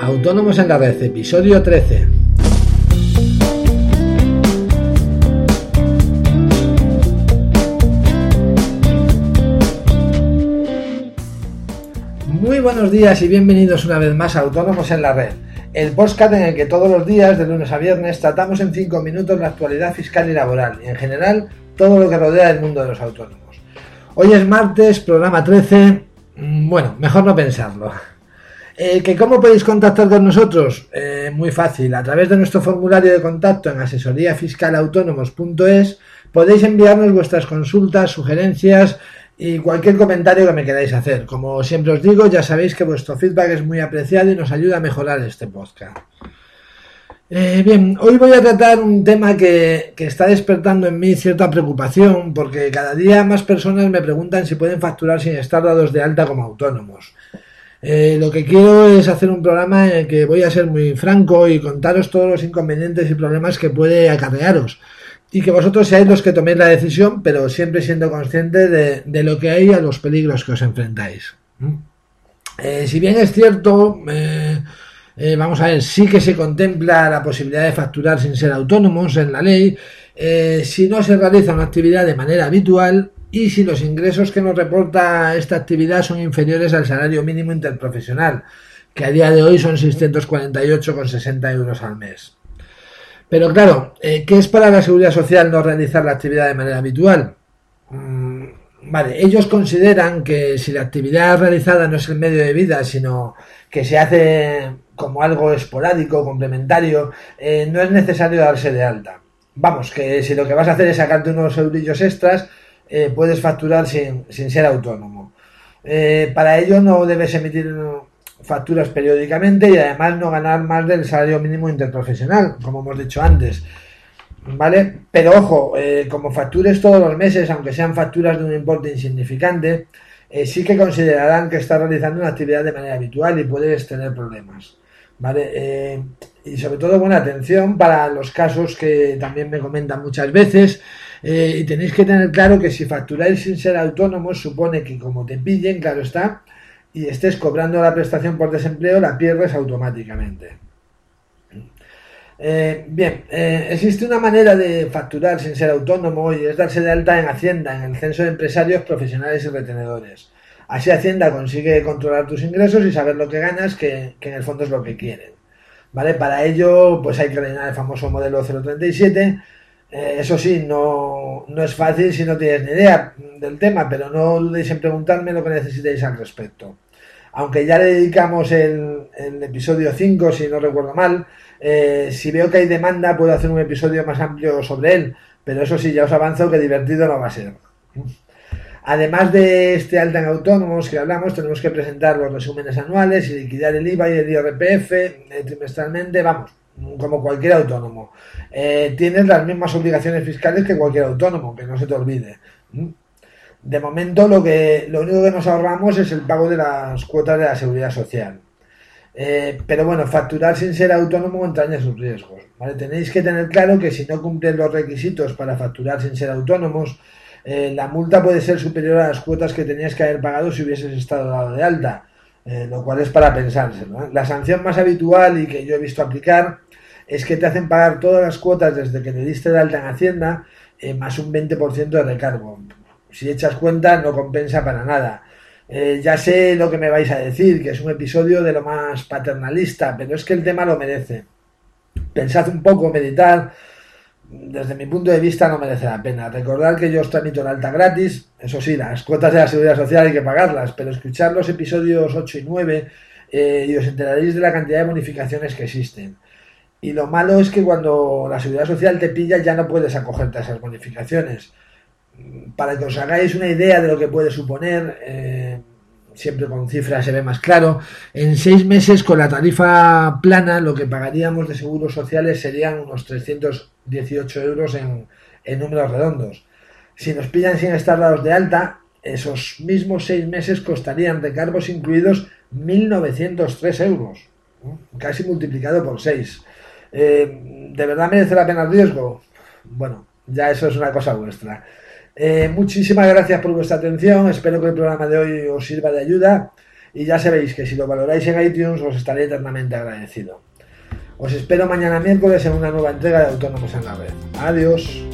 Autónomos en la Red, episodio 13. Muy buenos días y bienvenidos una vez más a Autónomos en la Red, el podcast en el que todos los días, de lunes a viernes, tratamos en 5 minutos la actualidad fiscal y laboral y en general todo lo que rodea el mundo de los autónomos. Hoy es martes, programa 13. Mm, bueno, mejor no pensarlo. Eh, ¿que ¿Cómo podéis contactar con nosotros? Eh, muy fácil, a través de nuestro formulario de contacto en asesoríafiscalautónomos.es podéis enviarnos vuestras consultas, sugerencias y cualquier comentario que me queráis hacer. Como siempre os digo, ya sabéis que vuestro feedback es muy apreciado y nos ayuda a mejorar este podcast. Eh, bien, hoy voy a tratar un tema que, que, está despertando en mí cierta preocupación porque cada día más personas me preguntan si pueden facturar sin estar dados de alta como autónomos. Eh, lo que quiero es hacer un programa en el que voy a ser muy franco y contaros todos los inconvenientes y problemas que puede acarrearos. Y que vosotros seáis los que toméis la decisión, pero siempre siendo conscientes de, lo que hay y a los peligros que os enfrentáis. ¿Mm? Eh, si bien es cierto, eh, vamos a ver, sí que se contempla la posibilidad de facturar sin ser autónomos en la ley, si no se realiza una actividad de manera habitual y si los ingresos que nos reporta esta actividad son inferiores al salario mínimo interprofesional, que a día de hoy son 648,60 euros al mes. Pero claro, eh, ¿qué es para la seguridad social no realizar la actividad de manera habitual? Mm, vale, ellos consideran que si la actividad realizada no es el medio de vida, sino que se hace como algo esporádico, complementario, eh, no es necesario darse de alta. Vamos, que si lo que vas a hacer es sacarte unos eurillos extras, eh, puedes facturar sin, ser autónomo. Eh, para ello no debes emitir facturas periódicamente y además no ganar más del salario mínimo interprofesional, como hemos dicho antes. ¿Vale? Pero ojo, eh, como factures todos los meses, aunque sean facturas de un importe insignificante, sí que considerarán que estás realizando una actividad de manera habitual y puedes tener problemas. ¿Vale? y sobre todo, buena atención para los casos que también me comentan muchas veces, eh, y tenéis que tener claro que si facturáis sin ser autónomos, supone que como te pillen, claro está, y estés cobrando la prestación por desempleo, la pierdes automáticamente. Eh, bien, eh, existe una manera de facturar sin ser autónomo y es darse de alta en Hacienda, en el censo de empresarios profesionales y retenedores. Así Hacienda consigue controlar tus ingresos y saber lo que ganas, que, en el fondo es lo que quieren. ¿Vale? Para ello, pues hay que rellenar el famoso modelo 037 eh, eso sí, no, es fácil si no tienes ni idea del tema, pero no dudéis en preguntarme lo que necesitéis al respecto. Aunque ya le dedicamos el, episodio 5, si no recuerdo mal, eh, si veo que hay demanda puedo hacer un episodio más amplio sobre él, pero eso sí, ya os avanzo que divertido no va a ser. Además de este alta en autónomos que hablamos, tenemos que presentar los resúmenes anuales y liquidar el IVA y el IRPF eh, trimestralmente, vamos, como cualquier autónomo. Eh, tienes las mismas obligaciones fiscales que cualquier autónomo, que no se te olvide. ¿Mm? De momento lo que lo único que nos ahorramos es el pago de las cuotas de la seguridad social. Eh, pero bueno, facturar sin ser autónomo entraña sus riesgos. Tenéis que tener claro que si no cumplen los requisitos para facturar sin ser autónomos, eh, la multa puede ser superior a las cuotas que tenías que haber pagado si hubieses estado dado de alta. Lo cual es para pensárselo. La sanción más habitual y que yo he visto aplicar es que te hacen pagar todas las cuotas desde que te diste de alta en Hacienda eh, más un 20% de recargo. Si echas cuenta no compensa para nada. ya sé lo que me vais a decir, que es un episodio de lo más paternalista, pero es que el tema lo merece. Pensad un poco, meditar desde mi punto de vista no merece la pena. Recordar que yo os tramito la alta gratis, eso sí, las cuotas de la seguridad social hay que pagarlas, pero escuchar los episodios 8 y 9 eh, y os enteraréis de la cantidad de bonificaciones que existen. Y lo malo es que cuando la seguridad social te pilla ya no puedes acogerte a esas bonificaciones. Para que os hagáis una idea de lo que puede suponer, eh, siempre con cifras se ve más claro. En seis meses con la tarifa plana lo que pagaríamos de seguros sociales serían unos 318 euros en, números redondos. Si nos pillan sin estar dados de alta, esos mismos seis meses costarían recargos incluidos 1.903 euros, casi multiplicado por seis. Eh, ¿De verdad merece la pena el riesgo? Bueno, ya eso es una cosa vuestra. Eh, muchísimas gracias por vuestra atención. Espero que el programa de hoy os sirva de ayuda. y ya sabéis que si lo valoráis en iTunes os estaré eternamente agradecido. Os espero mañana miércoles en una nueva entrega de Autónomos en la Red. Adiós.